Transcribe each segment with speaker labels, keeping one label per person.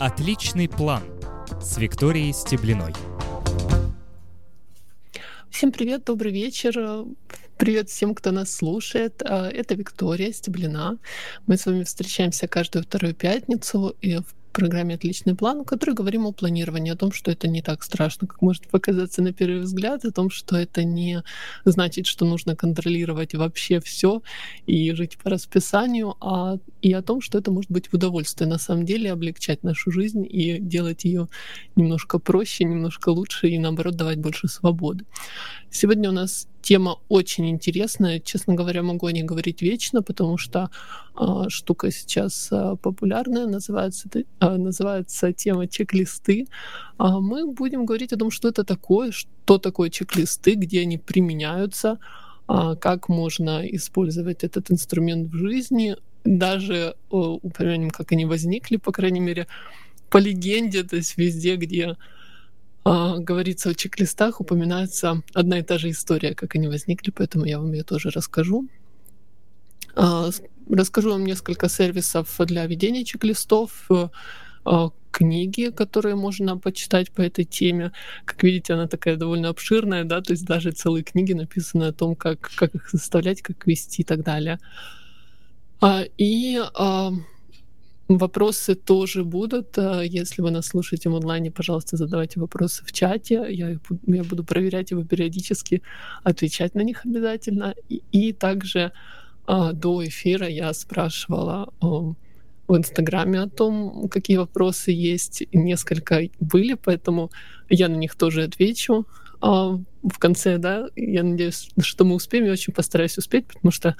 Speaker 1: Отличный план с Викторией Стеблиной.
Speaker 2: Всем привет, добрый вечер. Привет всем, кто нас слушает. А, это Виктория Стеблина. Мы с вами встречаемся каждую вторую пятницу и в программе «Отличный план», в которой говорим о планировании, о том, что это не так страшно, как может показаться на первый взгляд, о том, что это не значит, что нужно контролировать вообще все и жить по расписанию, а и о том, что это может быть удовольствие на самом деле облегчать нашу жизнь и делать ее немножко проще, немножко лучше и наоборот давать больше свободы. Сегодня у нас тема очень интересная. Честно говоря, могу о ней говорить вечно, потому что э, штука сейчас э, популярная, называется, э, называется тема чек-листы. Э, мы будем говорить о том, что это такое, что такое чек-листы, где они применяются, э, как можно использовать этот инструмент в жизни, даже э, упомянем, как они возникли, по крайней мере, по легенде, то есть везде, где а, говорится о чек-листах, упоминается одна и та же история, как они возникли, поэтому я вам ее тоже расскажу. А, расскажу вам несколько сервисов для ведения чек-листов, э, а, книги, которые можно почитать по этой теме. Как видите, она такая довольно обширная, да, то есть даже целые книги написаны о том, как, как их составлять, как вести и так далее. И Вопросы тоже будут. Э, если вы нас слушаете в онлайне, пожалуйста, задавайте вопросы в чате. Я, я буду проверять его периодически, отвечать на них обязательно. И, и также а, до эфира я спрашивала а, в Инстаграме о том, какие вопросы есть. Несколько были, поэтому я на них тоже отвечу а, в конце, да. Я надеюсь, что мы успеем. Я очень постараюсь успеть, потому что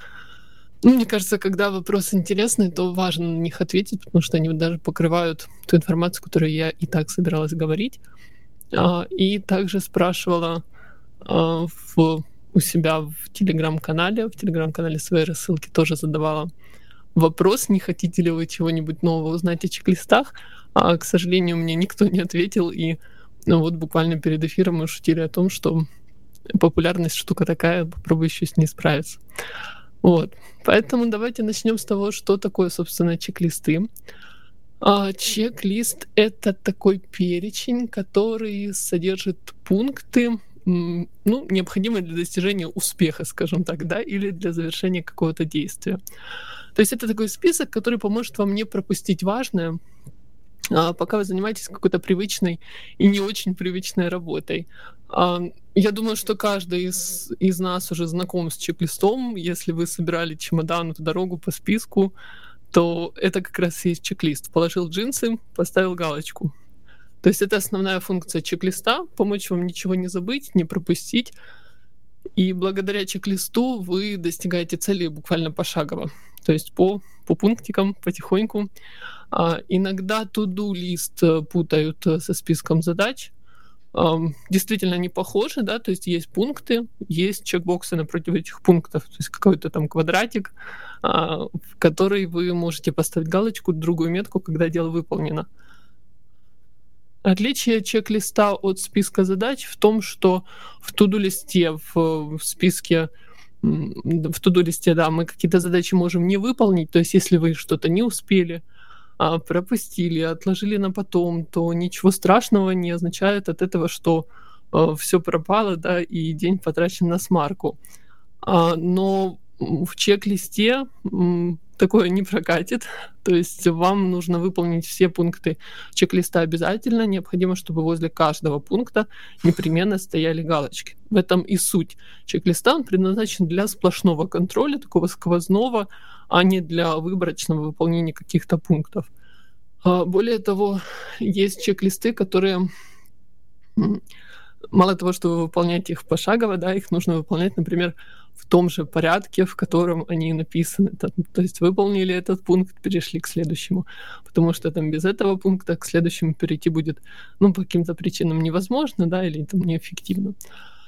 Speaker 2: мне кажется, когда вопрос интересный, то важно на них ответить, потому что они даже покрывают ту информацию, которую я и так собиралась говорить. А, и также спрашивала а, в, у себя в телеграм-канале, в телеграм-канале своей рассылки тоже задавала вопрос, не хотите ли вы чего-нибудь нового узнать о чек-листах. А, к сожалению, мне никто не ответил, и ну, вот буквально перед эфиром мы шутили о том, что популярность штука такая, попробую еще с ней справиться. Вот. Поэтому давайте начнем с того, что такое, собственно, чек-листы. А, чек-лист — это такой перечень, который содержит пункты, ну, необходимые для достижения успеха, скажем так, да, или для завершения какого-то действия. То есть это такой список, который поможет вам не пропустить важное, пока вы занимаетесь какой-то привычной и не очень привычной работой. А, я думаю, что каждый из, из нас уже знаком с чек-листом. Если вы собирали чемодан эту дорогу по списку, то это как раз и есть чек-лист. Положил джинсы, поставил галочку. То есть это основная функция чек-листа — помочь вам ничего не забыть, не пропустить. И благодаря чек-листу вы достигаете цели буквально пошагово. То есть по, по пунктикам, потихоньку. А, иногда to-do лист э, путают э, со списком задач. Действительно не похожи, да, то есть есть пункты, есть чекбоксы напротив этих пунктов, то есть какой-то там квадратик, а, в который вы можете поставить галочку, другую метку, когда дело выполнено. Отличие чек-листа от списка задач в том, что в туду-листе, в, в списке в туду-листе, да, мы какие-то задачи можем не выполнить, то есть если вы что-то не успели, а, пропустили, отложили на потом, то ничего страшного не означает от этого, что э, все пропало, да, и день потрачен на смарку. А, но в чек-листе такое не прокатит. То есть вам нужно выполнить все пункты чек-листа обязательно. Необходимо, чтобы возле каждого пункта непременно стояли галочки. В этом и суть чек-листа. Он предназначен для сплошного контроля, такого сквозного, а не для выборочного выполнения каких-то пунктов. А, более того, есть чек-листы, которые мало того, что вы выполняете их пошагово, да, их нужно выполнять, например, в том же порядке, в котором они написаны. То есть выполнили этот пункт, перешли к следующему. Потому что там без этого пункта к следующему перейти будет, ну, по каким-то причинам невозможно, да, или там неэффективно. А,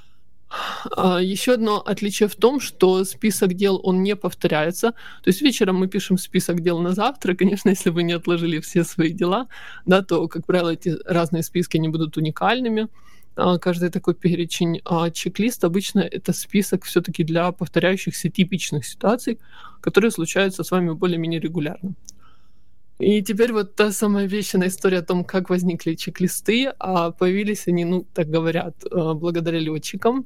Speaker 2: Еще одно отличие в том, что список дел, он не повторяется. То есть вечером мы пишем список дел на завтра. Конечно, если вы не отложили все свои дела, да, то, как правило, эти разные списки не будут уникальными. А, каждый такой перечень. А чек-лист обычно это список все-таки для повторяющихся типичных ситуаций, которые случаются с вами более-менее регулярно. И теперь вот та самая вечная история о том, как возникли чек-листы, а появились они, ну, так говорят, э, благодаря летчикам.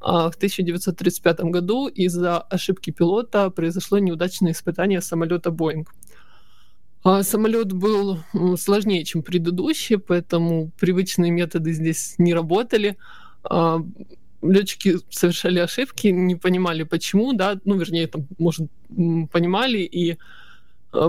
Speaker 2: А в 1935 году из-за ошибки пилота произошло неудачное испытание самолета Boeing. А самолет был сложнее, чем предыдущий, поэтому привычные методы здесь не работали. А летчики совершали ошибки, не понимали почему, да, ну, вернее, там, может, понимали, и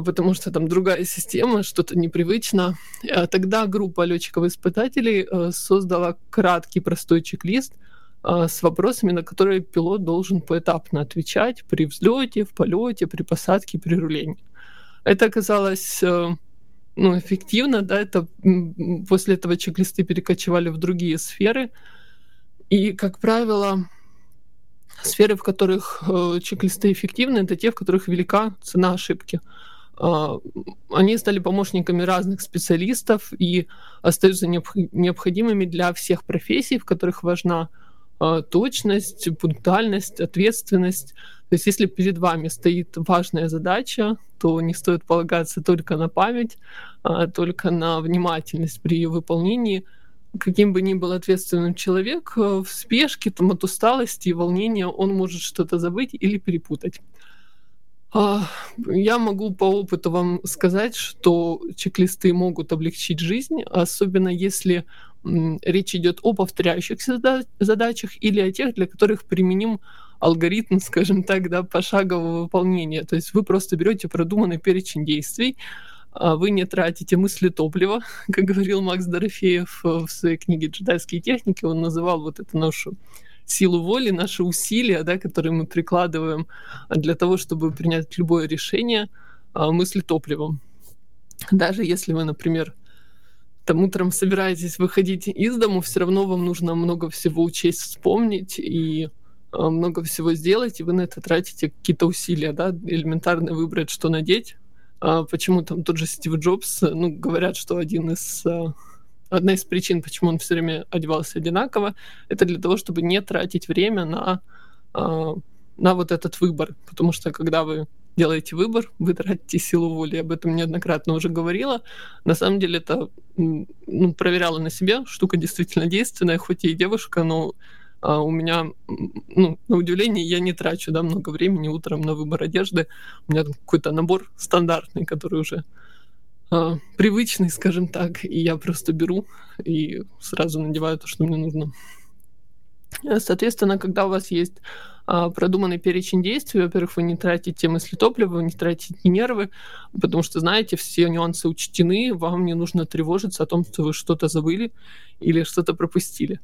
Speaker 2: потому что там другая система, что-то непривычно. А тогда группа летчиков-испытателей э, создала краткий простой чек-лист а, с вопросами, на которые пилот должен поэтапно отвечать при взлете, в полете, при посадке, при рулении. Это оказалось ну, эффективно, да, это после этого чек-листы перекочевали в другие сферы. И, как правило, сферы, в которых чек-листы эффективны, это те, в которых велика цена ошибки. Э, они стали помощниками разных специалистов и остаются необходимыми для всех профессий, в которых важна э, точность, пунктуальность, ответственность. То есть если перед вами стоит важная задача, то не стоит полагаться только на память, а только на внимательность при ее выполнении – каким бы ни был ответственным человек, э, в спешке, там, от усталости и волнения он может что-то забыть или перепутать. А, я могу по опыту вам сказать, что чек-листы могут облегчить жизнь, особенно если речь идет о повторяющихся задачах или о тех, для которых применим алгоритм, скажем так, да, пошагового выполнения. То есть вы просто берете продуманный перечень действий, а вы не тратите мысли топлива, как говорил Макс Дорофеев в своей книге «Джедайские техники». Он называл вот эту нашу силу воли, наши усилия, да, которые мы прикладываем для того, чтобы принять любое решение, а, мысли топливом. Даже если вы, например, там утром собираетесь выходить из дому, все равно вам нужно много всего учесть, вспомнить и а, много всего сделать, и вы на это тратите какие-то усилия, да, элементарно выбрать, что надеть, а почему там тот же Стив Джобс, ну, говорят, что один из одна из причин, почему он все время одевался одинаково, это для того, чтобы не тратить время на, а, на вот этот выбор. Потому что когда вы делаете выбор, вы тратите силу воли. Я об этом неоднократно уже говорила. На самом деле это ну, проверяла на себе. Штука действительно действенная, хоть и девушка, но а у меня, ну, на удивление, я не трачу, да, много времени утром на выбор одежды. У меня какой-то набор стандартный, который уже а, привычный, скажем так, и я просто беру и сразу надеваю то, что мне нужно. Соответственно, когда у вас есть а, продуманный перечень действий, во-первых, вы не тратите мысли топлива, вы не тратите нервы, потому что, знаете, все нюансы учтены, вам не нужно тревожиться о том, что вы что-то забыли или что-то пропустили.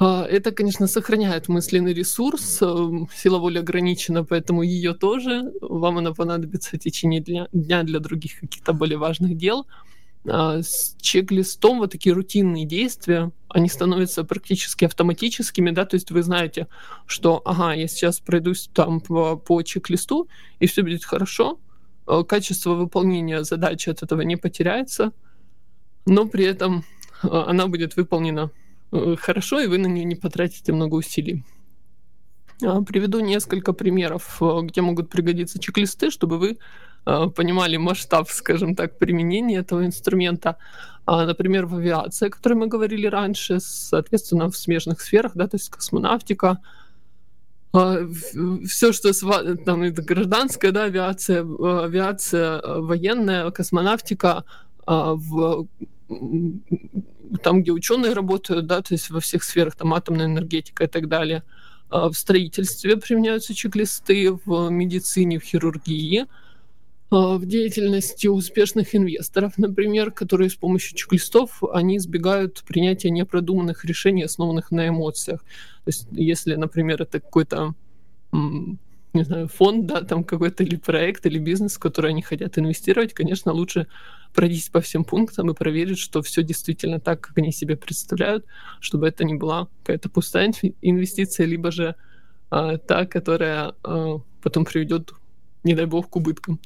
Speaker 2: А, это, конечно, сохраняет мысленный ресурс, эм, сила воли ограничена, поэтому ее тоже, вам она понадобится в течение дня, дня для других каких-то более важных дел. А, с чек-листом вот такие рутинные действия, они становятся практически автоматическими, да, то есть вы знаете, что, ага, я сейчас пройдусь там по, по чек-листу, и все будет хорошо, э, качество выполнения задачи от этого не потеряется, но при этом э, она будет выполнена хорошо, и вы на нее не потратите много усилий. А, приведу несколько примеров, э, где могут пригодиться чек-листы, чтобы вы э, понимали масштаб, скажем так, применения этого инструмента. А, например, в авиации, о которой мы говорили раньше, соответственно, в смежных сферах, да, то есть космонавтика, а, все, что там это гражданская, да, авиация, авиация, военная, космонавтика, в там, где ученые работают, да, то есть во всех сферах, там, атомная энергетика и так далее. А в строительстве применяются чек-листы, в медицине, в хирургии, а в деятельности успешных инвесторов, например, которые с помощью чек-листов, они избегают принятия непродуманных решений, основанных на эмоциях. То есть, если, например, это какой-то не знаю, фонд, да, там какой-то или проект, или бизнес, в который они хотят инвестировать, конечно, лучше пройтись по всем пунктам и проверить, что все действительно так, как они себе представляют, чтобы это не была какая-то пустая инвестиция, либо же а, та, которая а, потом приведет, не дай бог, к убыткам.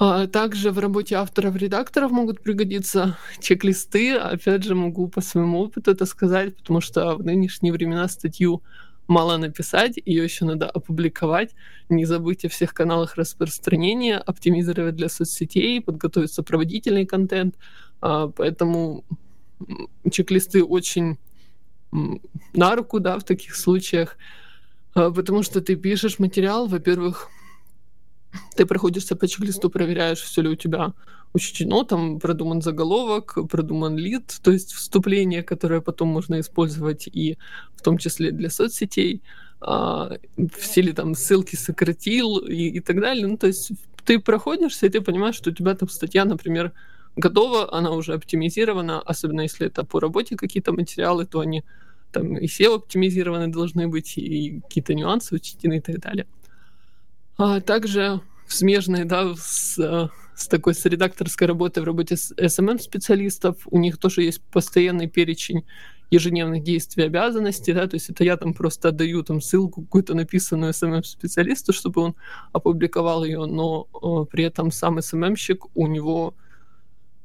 Speaker 2: А также в работе авторов-редакторов могут пригодиться чек-листы. Опять же, могу по своему опыту это сказать, потому что в нынешние времена статью мало написать, ее еще надо опубликовать, не забыть о всех каналах распространения, оптимизировать для соцсетей, подготовить сопроводительный контент. А, поэтому чек-листы очень на руку, да, в таких случаях, а, потому что ты пишешь материал, во-первых, ты проходишься по чек-листу, проверяешь, все ли у тебя учтено, там продуман заголовок, продуман лид, то есть вступление, которое потом можно использовать и в том числе для соцсетей, а, все ли там ссылки сократил и, и так далее. Ну, то есть ты проходишься, и ты понимаешь, что у тебя там статья, например, готова, она уже оптимизирована, особенно если это по работе какие-то материалы, то они там и SEO оптимизированы должны быть, и какие-то нюансы учтены и так далее. А также смежные, да, с, с такой с редакторской работой в работе с SMM-специалистов, у них тоже есть постоянный перечень ежедневных действий обязанностей, да, то есть это я там просто отдаю там ссылку какую-то написанную SMM-специалисту, чтобы он опубликовал ее, но э, при этом сам SMM-щик у него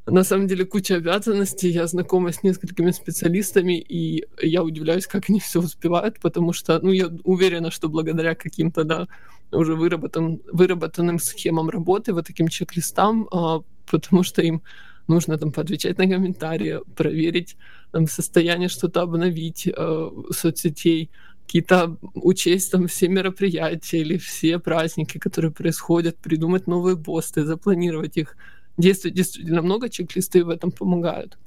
Speaker 2: на самом деле куча обязанностей. Я знакома с несколькими специалистами, и я удивляюсь, как они все успевают, потому что, ну, я уверена, что благодаря каким-то, да, уже выработан, выработанным схемам работы, вот таким чек-листам, а, потому что им нужно там поотвечать на комментарии, проверить там, состояние, что-то обновить э, соцсетей, какие-то учесть там все мероприятия или все праздники, которые происходят, придумать новые посты, запланировать их, действует действительно много, чек-листы в этом помогают.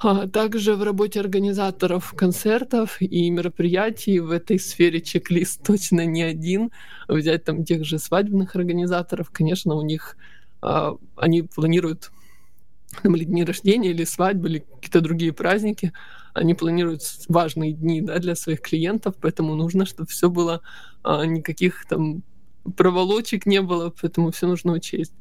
Speaker 2: А также в работе организаторов концертов и мероприятий в этой сфере чек-лист точно не один. Взять там тех же свадебных организаторов, конечно, у них а, они планируют там, или дни рождения, или свадьбы, или какие-то другие праздники. Они планируют важные дни да, для своих клиентов, поэтому нужно, чтобы все было, а, никаких там проволочек не было, поэтому все нужно учесть.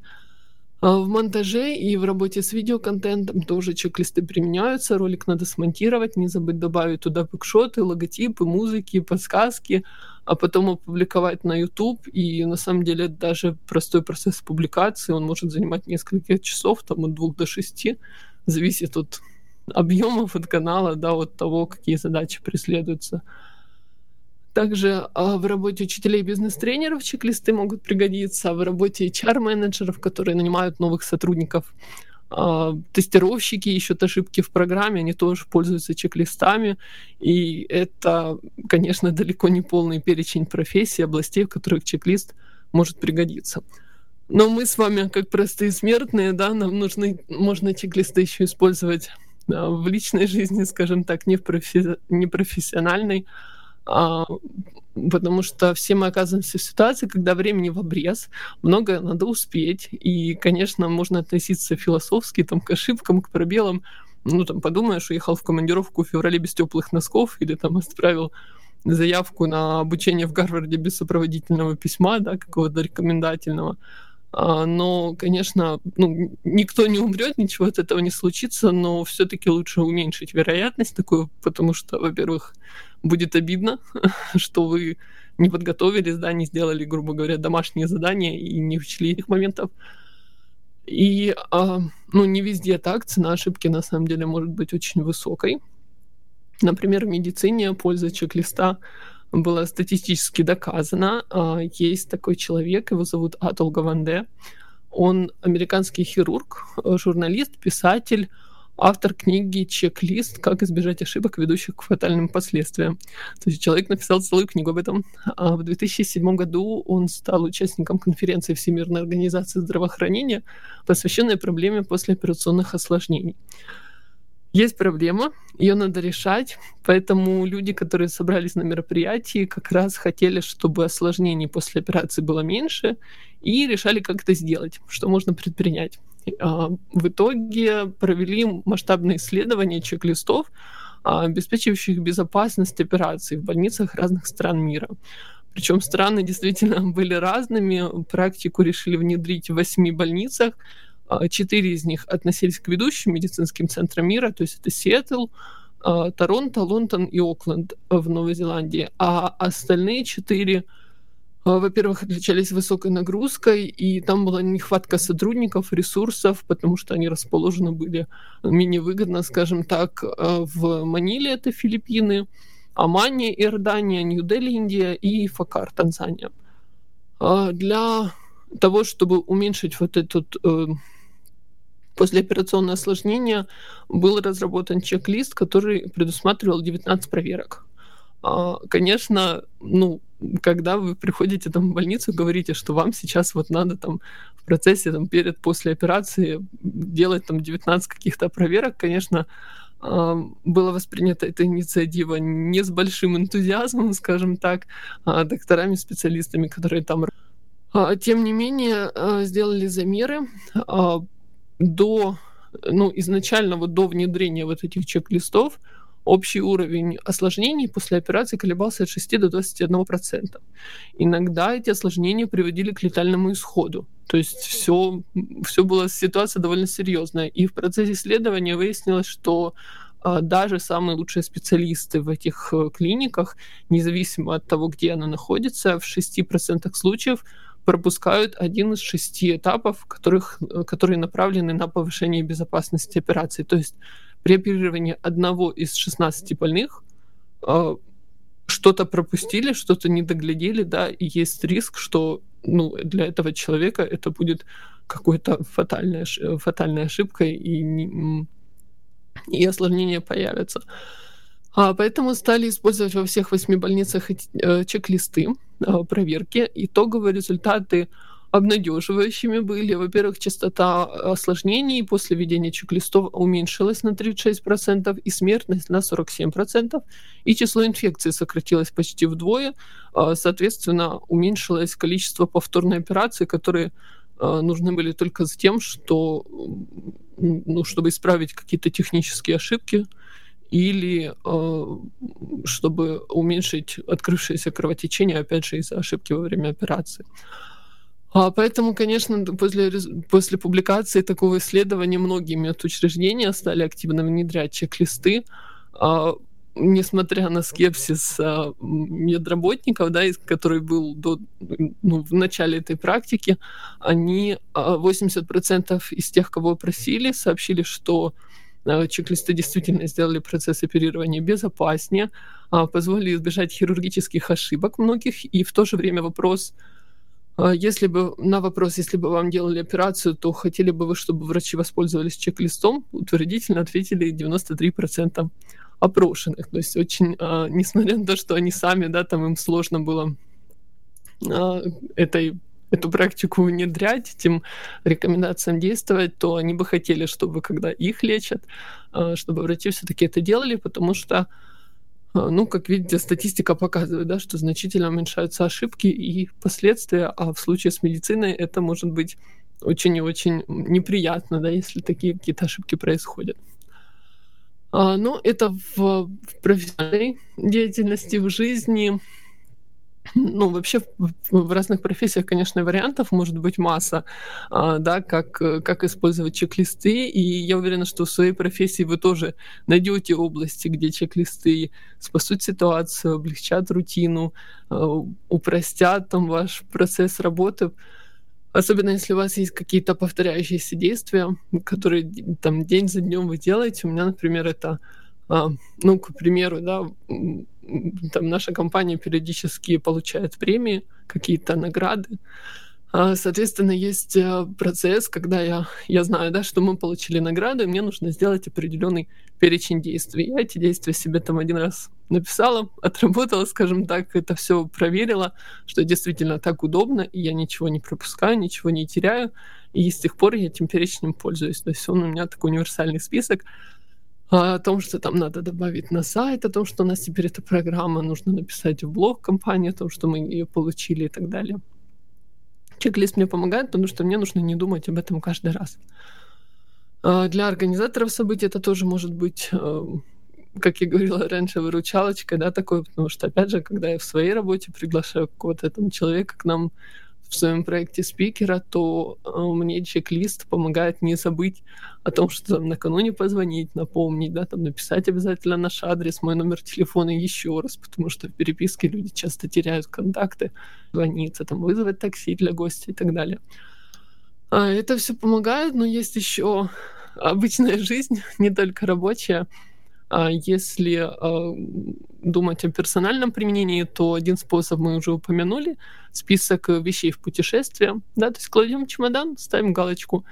Speaker 2: А, в монтаже и в работе с видеоконтентом тоже чек-листы применяются. Ролик надо смонтировать, не забыть добавить туда бэкшоты, логотипы, музыки, подсказки, а потом опубликовать на YouTube. И на самом деле даже простой процесс публикации, он может занимать несколько часов, там от двух до шести, зависит от объемов от канала, да, от того, какие задачи преследуются. Также а, в работе учителей и бизнес-тренеров чек-листы могут пригодиться, в работе HR-менеджеров, которые нанимают новых сотрудников. А, тестировщики ищут ошибки в программе, они тоже пользуются чек-листами. И это, конечно, далеко не полный перечень профессий, областей, в которых чек-лист может пригодиться. Но мы с вами, как простые смертные, да, нам нужны, можно чек-листы еще использовать в личной жизни, скажем так, не в профи- непрофессиональной. А, потому что все мы оказываемся в ситуации, когда времени в обрез, многое надо успеть, и, конечно, можно относиться философски там, к ошибкам, к пробелам, ну, там, подумаешь, уехал в командировку в феврале без теплых носков, или там отправил заявку на обучение в Гарварде без сопроводительного письма, да, какого-то рекомендательного. А, но, конечно, ну, никто не умрет, ничего от этого не случится, но все-таки лучше уменьшить вероятность такую, потому что, во-первых, будет обидно, что вы не подготовились, да, не сделали, грубо говоря, домашние задания и не учли этих моментов. И, а, ну, не везде так, цена ошибки на самом деле может быть очень высокой. Например, в медицине польза чек-листа была статистически доказана. А, есть такой человек, его зовут Атол Гаванде. Он американский хирург, журналист, писатель, автор книги «Чек-лист. Как избежать ошибок, ведущих к фатальным последствиям». То есть человек написал целую книгу об этом. А в 2007 году он стал участником конференции Всемирной организации здравоохранения, посвященной проблеме послеоперационных осложнений. Есть проблема, ее надо решать, поэтому люди, которые собрались на мероприятии, как раз хотели, чтобы осложнений после операции было меньше, и решали, как это сделать, что можно предпринять. А, в итоге провели масштабные исследования чек-листов, а, обеспечивающих безопасность операций в больницах разных стран мира. Причем страны действительно были разными. Практику решили внедрить в восьми больницах. А, четыре из них относились к ведущим медицинским центрам мира, то есть это Сиэтл, Торонто, Лондон и Окленд в Новой Зеландии. А остальные четыре а, во-первых, отличались высокой нагрузкой, и там была нехватка сотрудников, ресурсов, потому что они расположены были менее выгодно, скажем так, а, в Маниле, это Филиппины, Омане, Иордания, Нью-Дели, Индия и Факар, Танзания. А, для того, чтобы уменьшить вот этот э, послеоперационное осложнение, был разработан чек-лист, который предусматривал 19 проверок. А, конечно, ну, когда вы приходите там в больницу, говорите, что вам сейчас вот надо там в процессе там перед, после операции делать там 19 каких-то проверок, конечно, а, было воспринято эта инициатива не с большим энтузиазмом, скажем так, а докторами, специалистами, которые там... Тем не менее, сделали замеры до, ну, изначально вот до внедрения вот этих чек-листов, общий уровень осложнений после операции колебался от 6 до 21%. Иногда эти осложнения приводили к летальному исходу. То есть все, все была ситуация довольно серьезная. И в процессе исследования выяснилось, что а, даже самые лучшие специалисты в этих э, клиниках, независимо от того, где она находится, в 6% случаев пропускают один из шести этапов, которых, э, которые направлены на повышение безопасности операции. То есть при оперировании одного из 16 больных э, что-то пропустили, что-то не доглядели, да, и есть риск, что ну, для этого человека это будет какой-то фатальной, фатальной ошибкой и, и осложнения появятся. А, поэтому стали использовать во всех восьми больницах э, чек-листы э, проверки. Итоговые результаты обнадеживающими были. Во-первых, частота осложнений после введения чек-листов уменьшилась на 36% и смертность на 47%, и число инфекций сократилось почти вдвое. Соответственно, уменьшилось количество повторной операции, которые нужны были только за тем, что, ну, чтобы исправить какие-то технические ошибки или э, чтобы уменьшить открывшееся кровотечение, опять же, из-за ошибки во время операции. А, поэтому, конечно, после, после публикации такого исследования многие медучреждения стали активно внедрять чек-листы, а, несмотря на скепсис а, медработников, да, который был до, ну, в начале этой практики, они 80% из тех, кого просили, сообщили, что чек-листы действительно сделали процесс оперирования безопаснее, позволили избежать хирургических ошибок многих, и в то же время вопрос а если бы на вопрос, если бы вам делали операцию, то хотели бы вы, чтобы врачи воспользовались чек-листом, утвердительно ответили 93% опрошенных. То есть очень, а, несмотря на то, что они сами, да, там им сложно было а, этой эту практику внедрять, этим рекомендациям действовать, то они бы хотели, чтобы когда их лечат, чтобы врачи все-таки это делали, потому что а, ну, как видите, статистика показывает, да, что значительно уменьшаются ошибки и последствия, а в случае с медициной это может быть очень и очень неприятно, да, если такие какие-то ошибки происходят. А, ну, это в профессиональной деятельности, в жизни ну, вообще в, разных профессиях, конечно, вариантов может быть масса, а, да, как, как использовать чек-листы, и я уверена, что в своей профессии вы тоже найдете области, где чек-листы спасут ситуацию, облегчат рутину, а, упростят там ваш процесс работы, Особенно если у вас есть какие-то повторяющиеся действия, которые там день за днем вы делаете. У меня, например, это, а, ну, к примеру, да, там наша компания периодически получает премии, какие-то награды. А, соответственно, есть э, процесс, когда я, я знаю, да, что мы получили награду, и мне нужно сделать определенный перечень действий. Я эти действия себе там один раз написала, отработала, скажем так, это все проверила, что действительно так удобно, и я ничего не пропускаю, ничего не теряю, и с тех пор я этим перечнем пользуюсь. То есть он у меня такой универсальный список, о том, что там надо добавить на сайт, о том, что у нас теперь эта программа, нужно написать в блог компании, о том, что мы ее получили и так далее. Чек-лист мне помогает, потому что мне нужно не думать об этом каждый раз. А для организаторов событий это тоже может быть, э, как я говорила раньше, выручалочка, да, такое, потому что, опять же, когда я в своей работе приглашаю какого-то там человека к нам в своем проекте спикера, то э, мне чек-лист помогает не забыть о том, что там накануне позвонить, напомнить, да, там написать обязательно наш адрес, мой номер телефона еще раз, потому что в переписке люди часто теряют контакты, звониться, там вызвать такси для гостя и так далее. А это все помогает, но есть еще обычная жизнь, не только рабочая. А если э, думать о персональном применении, то один способ мы уже упомянули список вещей в путешествие. Да, то есть кладем чемодан, ставим галочку.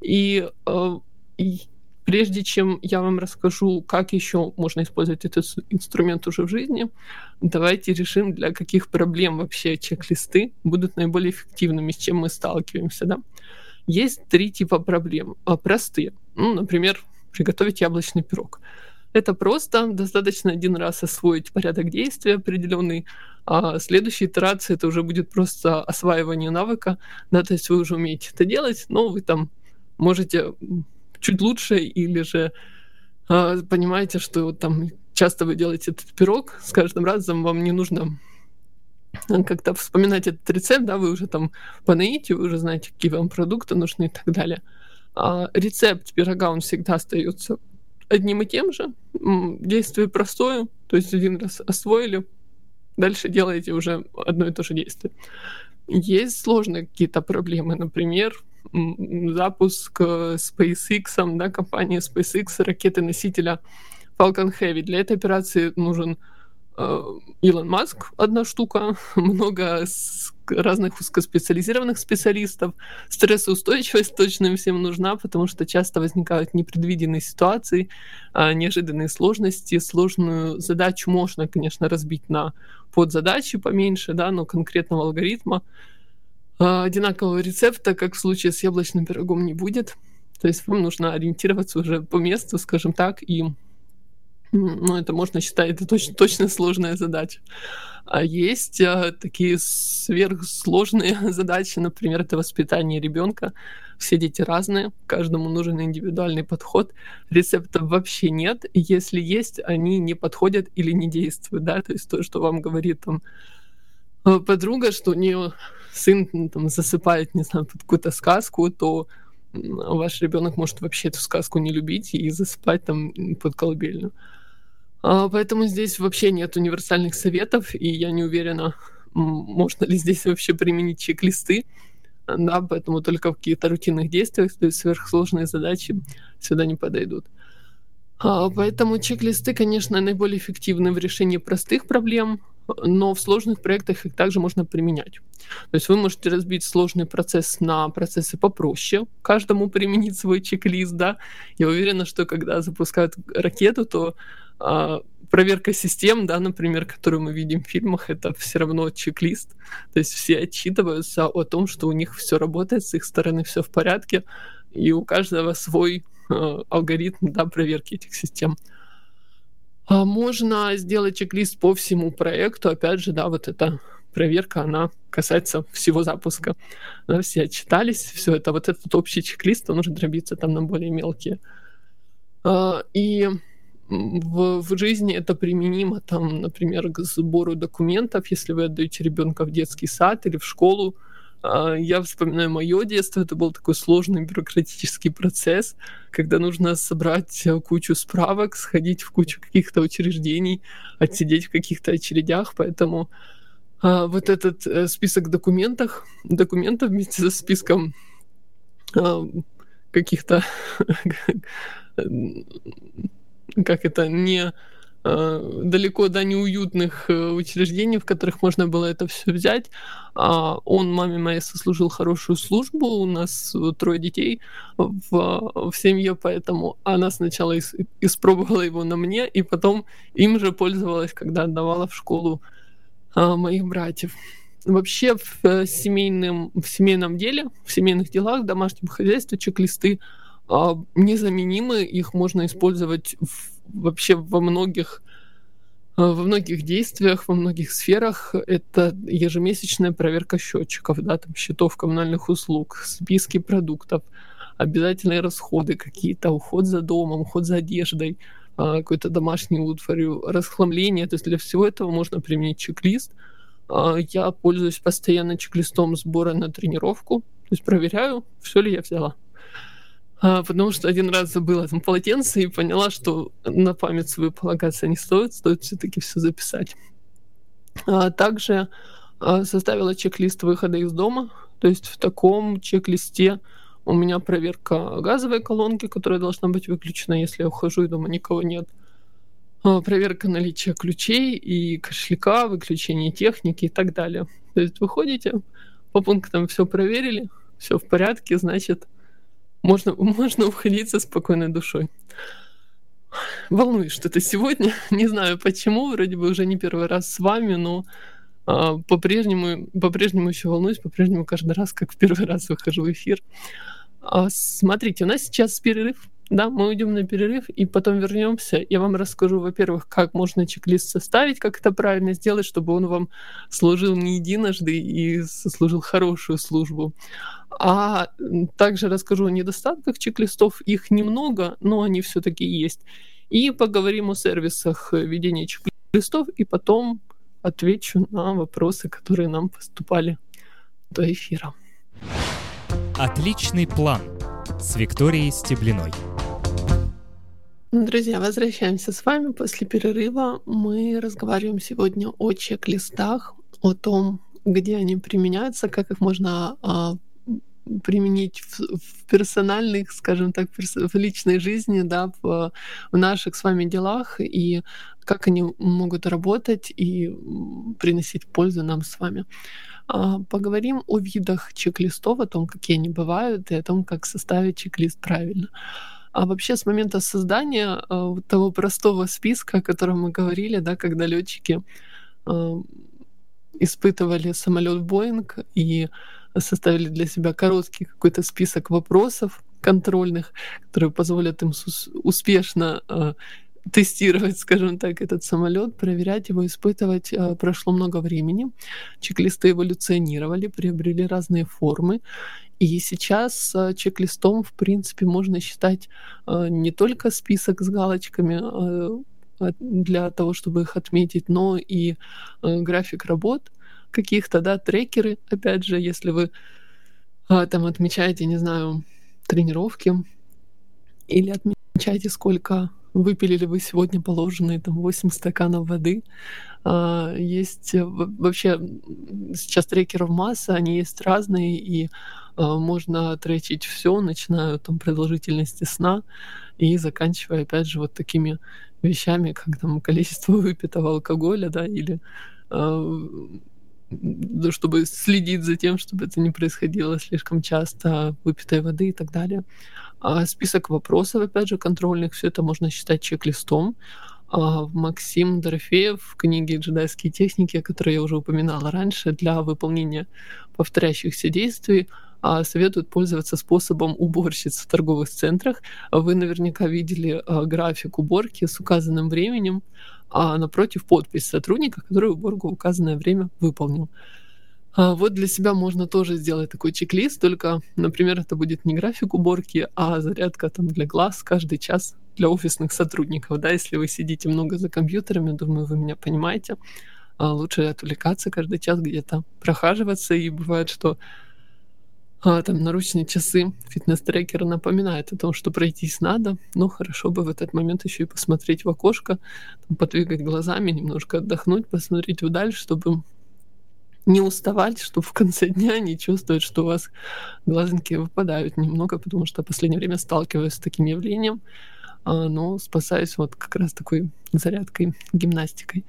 Speaker 2: И, э, и прежде чем я вам расскажу, как еще можно использовать этот инструмент уже в жизни, давайте решим, для каких проблем вообще чек-листы будут наиболее эффективными, с чем мы сталкиваемся. Да? Есть три типа проблем. А, простые. Ну, например, приготовить яблочный пирог. Это просто достаточно один раз освоить порядок действия определенный, а следующая итерация это уже будет просто осваивание навыка, да, то есть вы уже умеете это делать, но вы там можете чуть лучше или же а, понимаете, что там часто вы делаете этот пирог, с каждым разом вам не нужно как-то вспоминать этот рецепт, да, вы уже там по наитию, вы уже знаете, какие вам продукты нужны и так далее. А рецепт пирога, он всегда остается одним и тем же. Действие простое, то есть один раз освоили, дальше делаете уже одно и то же действие. Есть сложные какие-то проблемы, например, запуск э, SpaceX, да, компания SpaceX, ракеты-носителя Falcon Heavy. Для этой операции нужен Илон Маск одна штука, много разных узкоспециализированных специалистов. Стрессоустойчивость точно всем нужна, потому что часто возникают непредвиденные ситуации, а, неожиданные сложности. Сложную задачу можно, конечно, разбить на подзадачи поменьше, да, но конкретного алгоритма а, одинакового рецепта, как в случае с яблочным пирогом, не будет. То есть вам нужно ориентироваться уже по месту, скажем так, и ну, это можно считать, это точно, точно сложная задача. А есть а, такие сверхсложные задачи, например, это воспитание ребенка. Все дети разные, каждому нужен индивидуальный подход. Рецептов вообще нет. Если есть, они не подходят или не действуют. Да? То есть то, что вам говорит там, а, подруга, что у нее сын там, засыпает, не знаю, под какую-то сказку, то ваш ребенок может вообще эту сказку не любить и засыпать там под колыбельную. А, поэтому здесь вообще нет универсальных советов, и я не уверена, можно ли здесь вообще применить чек-листы. Да, поэтому только в каких-то рутинных действиях, то есть сверхсложные задачи сюда не подойдут. А, поэтому чек-листы, конечно, наиболее эффективны в решении простых проблем, но в сложных проектах их также можно применять. То есть вы можете разбить сложный процесс на процессы попроще, каждому применить свой чек-лист, да. Я уверена, что когда запускают ракету, то проверка систем, да, например, которую мы видим в фильмах, это все равно чек-лист. То есть все отчитываются о том, что у них все работает, с их стороны все в порядке, и у каждого свой э, алгоритм да, проверки этих систем. А можно сделать чек-лист по всему проекту. Опять же, да, вот эта проверка, она касается всего запуска. Да, все отчитались, все это, вот этот общий чек-лист, он уже дробится там на более мелкие. А, и в, в жизни это применимо, там, например, к сбору документов, если вы отдаете ребенка в детский сад или в школу. А, я вспоминаю мое детство, это был такой сложный бюрократический процесс, когда нужно собрать э, кучу справок, сходить в кучу каких-то учреждений, отсидеть в каких-то очередях, поэтому а, вот этот а, список документов, документов вместе со списком а, каких-то как это, не э, далеко до неуютных э, учреждений, в которых можно было это все взять. А он маме моей сослужил хорошую службу, у нас трое детей в, в семье, поэтому она сначала ис, испробовала его на мне, и потом им же пользовалась, когда отдавала в школу а, моих братьев. Вообще в, э, семейном, в семейном деле, в семейных делах, домашнем хозяйстве чек-листы а, незаменимы, их можно использовать в, вообще во многих а, во многих действиях, во многих сферах это ежемесячная проверка счетчиков, да, там счетов коммунальных услуг, списки продуктов, обязательные расходы какие-то, уход за домом, уход за одеждой, а, какой-то домашний утварью, расхламление. То есть для всего этого можно применить чек-лист. Я пользуюсь постоянно чек-листом сбора на тренировку, то есть проверяю, все ли я взяла а, потому что один раз забыла там полотенце и поняла, что на память свою полагаться не стоит, стоит все-таки все записать. А, также а, составила чек-лист выхода из дома, то есть в таком чек-листе у меня проверка газовой колонки, которая должна быть выключена, если я ухожу и дома никого нет. а, проверка наличия ключей и кошелька, выключение техники и так далее. То есть выходите, по пунктам все проверили, все в порядке, значит, можно, можно уходить со спокойной душой. Волнуюсь что-то сегодня. Не знаю почему, вроде бы уже не первый раз с вами, но а, по-прежнему, по-прежнему еще волнуюсь, по-прежнему каждый раз, как в первый раз выхожу в эфир. А, смотрите, у нас сейчас перерыв. Да, мы уйдем на перерыв и потом вернемся. Я вам расскажу, во-первых, как можно чек-лист составить, как это правильно сделать, чтобы он вам служил не единожды и сослужил хорошую службу. А также расскажу о недостатках чек-листов. Их немного, но они все-таки есть. И поговорим о сервисах ведения чек-листов, и потом отвечу на вопросы, которые нам поступали до эфира.
Speaker 1: Отличный план с Викторией Стеблиной.
Speaker 2: Друзья, возвращаемся с вами после перерыва. Мы разговариваем сегодня о чек-листах, о том, где они применяются, как их можно а, применить в, в персональных, скажем так, в личной жизни, да, в, в наших с вами делах, и как они могут работать и приносить пользу нам с вами. А, поговорим о видах чек-листов, о том, какие они бывают, и о том, как составить чек-лист правильно. А вообще с момента создания э, того простого списка, о котором мы говорили, да, когда летчики э, испытывали самолет Боинг и составили для себя короткий какой-то список вопросов контрольных, которые позволят им успешно э, тестировать, скажем так, этот самолет, проверять его, испытывать. Э, прошло много времени. Чек-листы эволюционировали, приобрели разные формы. И сейчас э, чек-листом, в принципе, можно считать не только список с галочками для того, чтобы их отметить, но и график работ каких-то, да, трекеры, опять же, если вы там отмечаете, не знаю, тренировки или отмечаете, сколько выпили ли вы сегодня положенные там 8 стаканов воды. А, есть э, вообще сейчас трекеров масса, они есть разные, и а, можно тречить все, начиная там, продолжительности сна и заканчивая, опять же, вот такими вещами, как там количество выпитого алкоголя, да, или а, чтобы следить за тем, чтобы это не происходило слишком часто, выпитой воды и так далее. А список вопросов, опять же, контрольных, все это можно считать чек-листом. А Максим Дорофеев в книге «Джедайские техники», о которой я уже упоминала раньше, для выполнения повторяющихся действий а, советуют пользоваться способом уборщиц в торговых центрах. Вы наверняка видели а, график уборки с указанным временем, а напротив подпись сотрудника, который уборку в указанное время выполнил. А вот для себя можно тоже сделать такой чек-лист, только, например, это будет не график уборки, а зарядка там для глаз каждый час для офисных сотрудников. Да, если вы сидите много за компьютерами, думаю, вы меня понимаете, а лучше отвлекаться каждый час где-то, прохаживаться, и бывает, что а, там наручные часы фитнес-трекер напоминает о том, что пройтись надо, но хорошо бы в этот момент еще и посмотреть в окошко, там, подвигать глазами, немножко отдохнуть, посмотреть вдаль, чтобы не уставать, чтобы в конце дня не чувствовать, что у вас глазоньки выпадают немного, потому что в последнее время сталкиваюсь с таким явлением, а, но спасаюсь вот как раз такой зарядкой, гимнастикой.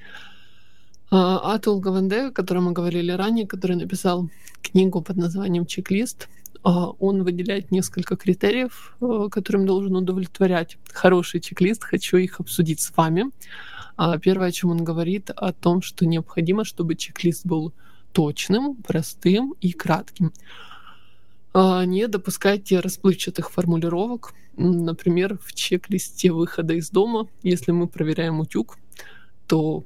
Speaker 2: А, Атул Гаванде, о котором мы говорили ранее, который написал книгу под названием «Чек-лист», а, он выделяет несколько критериев, которым должен удовлетворять хороший чек-лист. Хочу их обсудить с вами. Первое, о чем он говорит, о том, что необходимо, чтобы чек-лист был точным, простым и кратким. А, не допускайте расплывчатых формулировок. Например, в чек-листе выхода из дома, если мы проверяем утюг, то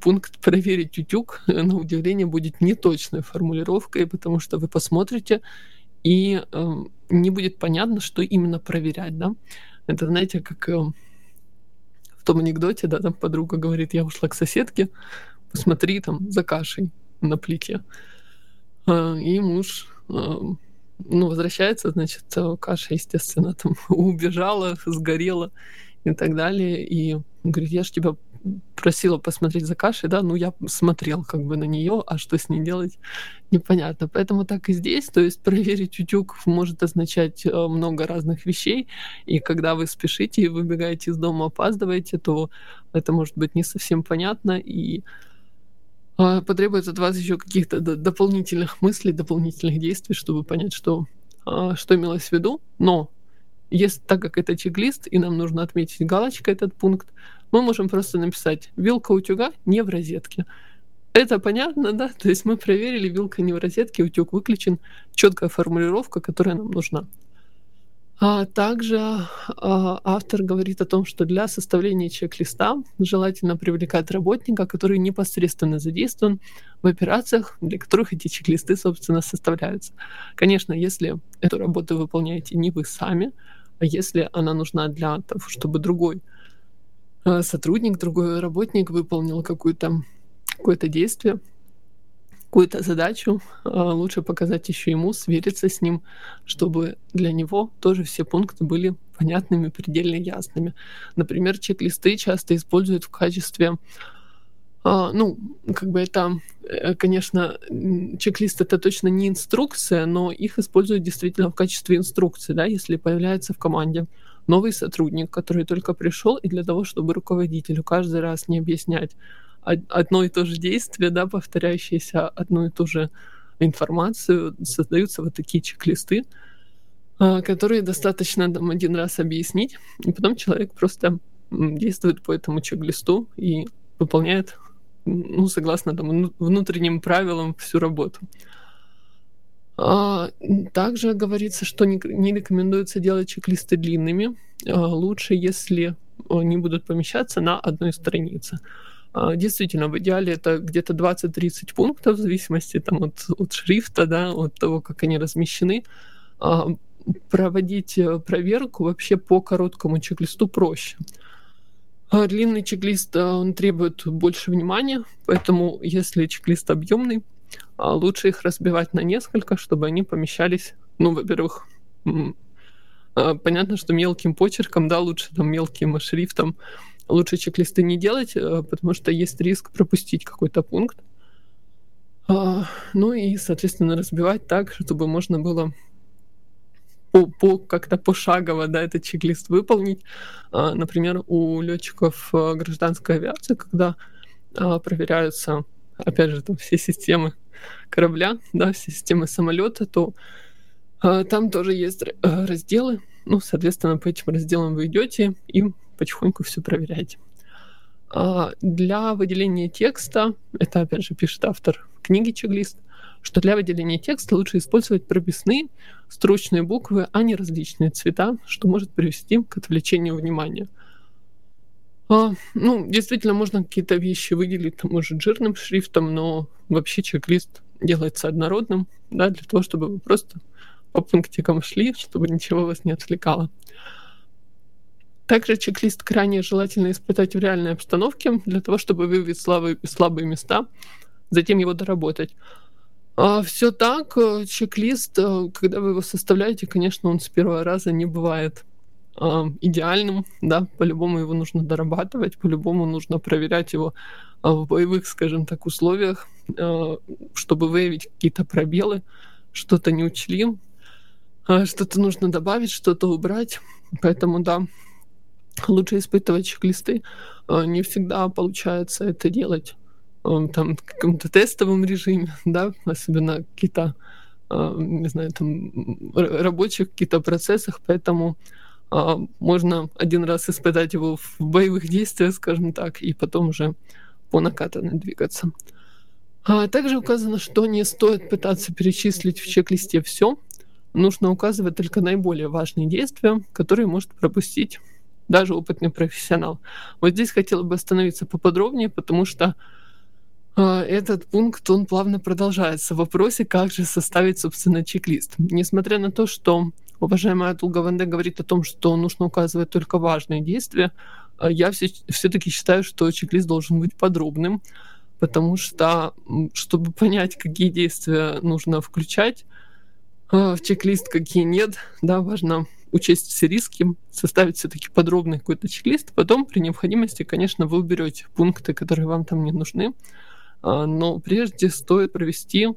Speaker 2: пункт «Проверить утюг» на удивление будет неточной формулировкой, потому что вы посмотрите, и э, не будет понятно, что именно проверять. Да? Это, знаете, как э, в том анекдоте, да, там подруга говорит, я ушла к соседке, посмотри там за кашей на плите. А, и муж а, ну, возвращается, значит, каша, естественно, там убежала, сгорела и так далее. И говорит, я же тебя просила посмотреть за кашей, да, ну я смотрел как бы на нее, а что с ней делать, непонятно. Поэтому так и здесь, то есть проверить утюг может означать э, много разных вещей, и когда вы спешите и выбегаете из дома, опаздываете, то это может быть не совсем понятно, и а, потребуется от вас еще каких-то дополнительных мыслей, дополнительных действий, чтобы понять, что, а, что имелось в виду. Но если, так как это чек-лист, и нам нужно отметить галочкой этот пункт, мы можем просто написать «вилка утюга не в розетке». Это понятно, да? То есть мы проверили, вилка не в розетке, утюг выключен, четкая формулировка, которая нам нужна. А также а, автор говорит о том, что для составления чек-листа желательно привлекать работника, который непосредственно задействован в операциях, для которых эти чек-листы, собственно, составляются. Конечно, если эту работу выполняете не вы сами, а если она нужна для того, чтобы другой сотрудник, другой работник выполнил какое-то какое-то действие, какую-то задачу, а, лучше показать еще ему, свериться с ним, чтобы для него тоже все пункты были понятными, предельно ясными. Например, чек-листы часто используют в качестве а, ну, как бы это, э, конечно, чек-лист это точно не инструкция, но их используют действительно в качестве инструкции, да, если появляется в команде новый сотрудник, который только пришел, и для того, чтобы руководителю каждый раз не объяснять, одно и то же действие, да, повторяющееся одну и ту же информацию, создаются вот такие чек-листы, а, которые достаточно там один раз объяснить, и потом человек просто действует по этому чек-листу и выполняет, ну, согласно там внутренним правилам всю работу. А, также говорится, что не, рекомендуется делать чек-листы длинными. А, лучше, если они будут помещаться на одной странице. А, действительно, в идеале это где-то 20-30 пунктов, в зависимости там, от, от шрифта, да, от того, как они размещены. А, проводить э, проверку вообще по короткому чек-листу проще. А, длинный чек-лист он требует больше внимания, поэтому если чек-лист объемный, лучше их разбивать на несколько, чтобы они помещались, ну, во-первых, понятно, что мелким почерком, да, лучше там мелким шрифтом, лучше чек-листы не делать, э, потому что есть риск пропустить какой-то пункт. А, ну и, соответственно, разбивать так, чтобы можно было по, по, как-то пошагово да, этот чек-лист выполнить. А, например, у летчиков э, гражданской авиации, когда а, проверяются, опять же, там все системы корабля, да, системы самолета, то там тоже есть э, разделы. Ну, соответственно, по этим разделам вы идете и потихоньку все проверяйте. А для выделения текста, это опять же пишет автор книги чек-лист, что для выделения текста лучше использовать прописные строчные буквы, а не различные цвета, что может привести к отвлечению внимания. А, ну, действительно, можно какие-то вещи выделить, может, жирным шрифтом, но вообще чек-лист делается однородным, да, для того, чтобы вы просто по пунктикам шли, чтобы ничего вас не отвлекало. Также чек-лист крайне желательно испытать в реальной обстановке для того, чтобы выявить слабые, слабые места, затем его доработать. А все так, э, чек-лист, э, когда вы его составляете, конечно, он с первого раза не бывает э, идеальным, да, по-любому его нужно дорабатывать, по-любому нужно проверять его в боевых, скажем так, условиях, э, чтобы выявить какие-то пробелы, что-то не учли, э, что-то нужно добавить, что-то убрать. Поэтому, да, лучше испытывать чек-листы. А, не всегда получается это делать там в каком-то тестовом режиме, да, особенно какие-то, а, не знаю, там рабочих каких-то процессах, поэтому а, можно один раз испытать его в боевых действиях, скажем так, и потом уже по накатанной двигаться. А также указано, что не стоит пытаться перечислить в чек-листе все. Нужно указывать только наиболее важные действия, которые может пропустить даже опытный профессионал. Вот здесь хотела бы остановиться поподробнее, потому что э, этот пункт, он плавно продолжается в вопросе, как же составить, собственно, чек-лист. Несмотря на то, что уважаемая Тулга Ванде говорит о том, что нужно указывать только важные действия, я все, все-таки считаю, что чек-лист должен быть подробным, потому что, чтобы понять, какие действия нужно включать э, в чек-лист, какие нет, да, важно учесть все риски, составить все-таки подробный какой-то чек-лист. Потом, при необходимости, конечно, вы уберете пункты, которые вам там не нужны. А, но прежде стоит провести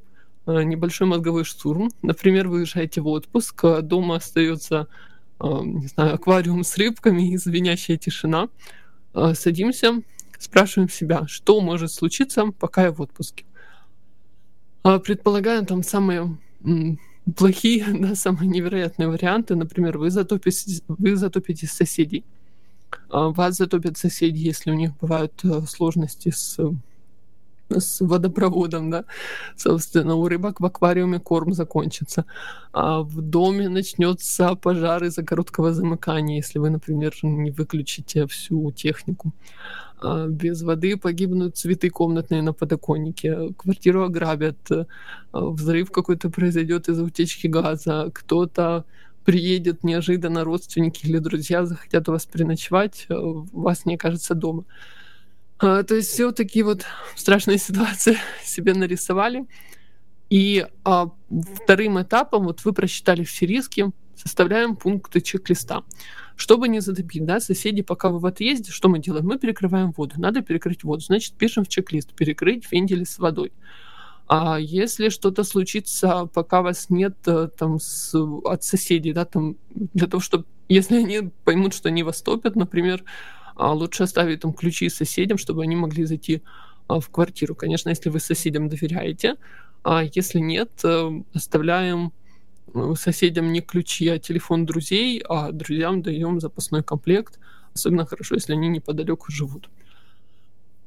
Speaker 2: а, небольшой мозговой штурм. Например, вы уезжаете в отпуск, а дома остается не знаю, аквариум с рыбками и звенящая тишина. Садимся, спрашиваем себя, что может случиться, пока я в отпуске. Предполагаем там самые плохие, да, самые невероятные варианты. Например, вы затопите, вы затопите соседей. Вас затопят соседи, если у них бывают э, сложности с с водопроводом, да, собственно, у рыбок в аквариуме корм закончится, а в доме начнется пожар из-за короткого замыкания, если вы, например, не выключите всю технику. А без воды погибнут цветы комнатные на подоконнике, квартиру ограбят, а взрыв какой-то произойдет из-за утечки газа, кто-то приедет неожиданно родственники или друзья захотят у вас переночевать, а вас не окажется дома. А, то есть все такие вот страшные ситуации себе нарисовали. И а, вторым этапом, вот вы просчитали все риски, составляем пункты чек-листа. Чтобы не затопить, да, соседи, пока вы в отъезде, что мы делаем? Мы перекрываем воду. Надо перекрыть воду. Значит, пишем в чек-лист, перекрыть вентили с водой. А если что-то случится, пока вас нет э, там с, от соседей, да, там для того, чтобы, если они поймут, что они вас топят, например, а лучше оставить там ключи соседям, чтобы они могли зайти а, в квартиру. Конечно, если вы соседям доверяете, а если нет, э, оставляем э, соседям не ключи, а телефон друзей, а друзьям даем запасной комплект. Особенно хорошо, если они неподалеку живут.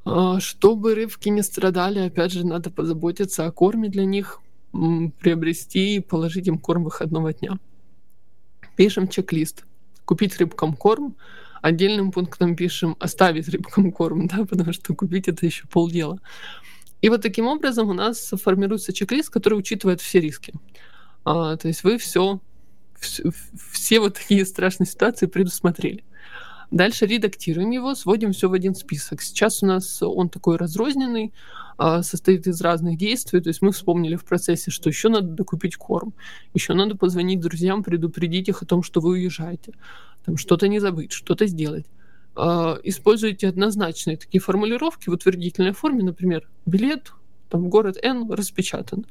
Speaker 2: А, чтобы рыбки не страдали, опять же, надо позаботиться о корме для них, приобрести и положить им корм выходного дня. Пишем чек-лист. Купить рыбкам корм, Отдельным пунктом пишем оставить рыбкам корм, да, потому что купить это еще полдела. И вот таким образом у нас формируется чек-лист, который учитывает все риски. А, то есть вы все, все, все вот такие страшные ситуации предусмотрели. Дальше редактируем его, сводим все в один список. Сейчас у нас он такой разрозненный, а, состоит из разных действий. То есть мы вспомнили в процессе, что еще надо докупить корм, еще надо позвонить друзьям, предупредить их о том, что вы уезжаете, там что-то не забыть, что-то сделать. А, используйте однозначные такие формулировки в утвердительной форме, например, билет, там город Н распечатан,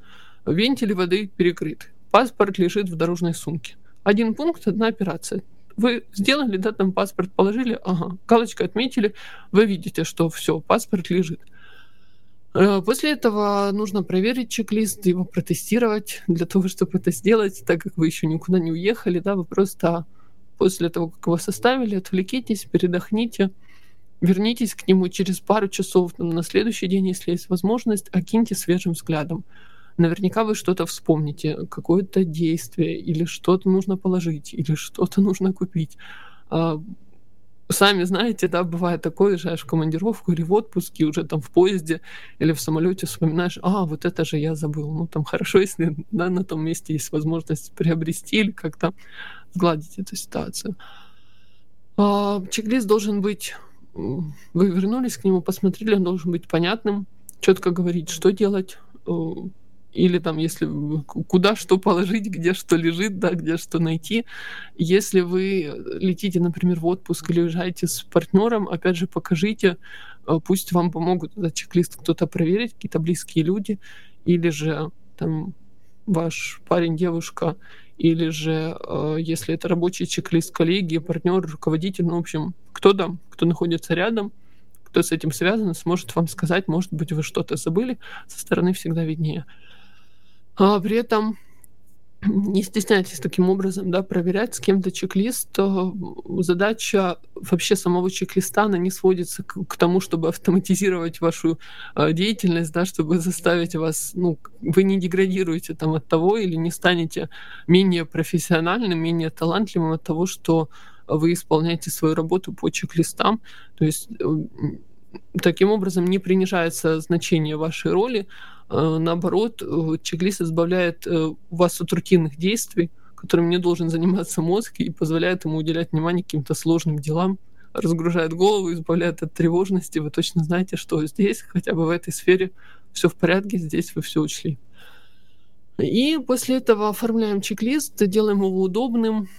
Speaker 2: вентили воды перекрыты, паспорт лежит в дорожной сумке. Один пункт, одна операция. Вы сделали, да, там паспорт положили, ага, галочкой отметили, вы видите, что все, паспорт лежит. Э, после этого нужно проверить чек-лист, его протестировать. Для того, чтобы это сделать, так как вы еще никуда не уехали, да, вы просто после того, как его составили, отвлекитесь, передохните, вернитесь к нему через пару часов там, на следующий день, если есть возможность, окиньте свежим взглядом наверняка вы что-то вспомните, какое-то действие, или что-то нужно положить, или что-то нужно купить. А, сами знаете, да, бывает такое, уезжаешь в командировку или в отпуске, уже там в поезде или в самолете вспоминаешь, а, вот это же я забыл. Ну, там хорошо, если да, на том месте есть возможность приобрести или как-то сгладить эту ситуацию. А, чек-лист должен быть, вы вернулись к нему, посмотрели, он должен быть понятным, четко говорить, что делать, э, или там, если куда что положить, где что лежит, да, где что найти. Если вы летите, например, в отпуск или уезжаете с партнером, опять же, покажите, э, пусть вам помогут этот чек-лист кто-то проверить, какие-то близкие люди, или же там ваш парень, девушка, или же, э, если это рабочий чек-лист коллеги, партнер, руководитель, ну, в общем, кто-то, кто находится рядом, кто с этим связан, сможет вам сказать, может быть, вы что-то забыли, со стороны всегда виднее. А при этом не стесняйтесь таким образом да, проверять с кем-то чек-лист. Задача вообще самого чек-листа, она не сводится к, к тому, чтобы автоматизировать вашу э, деятельность, да, чтобы заставить вас, ну, вы не деградируете там от того или не станете менее профессиональным, менее талантливым от того, что вы исполняете свою работу по чек-листам. То есть э, таким образом не принижается значение вашей роли, наоборот, э, чек-лист избавляет э, вас от рутинных действий, которым не должен заниматься мозг и позволяет ему уделять внимание каким-то сложным делам, разгружает голову, избавляет от тревожности. Вы точно знаете, что здесь, хотя бы в этой сфере, все в порядке, здесь вы все учли. И после этого оформляем чек-лист, делаем его удобным.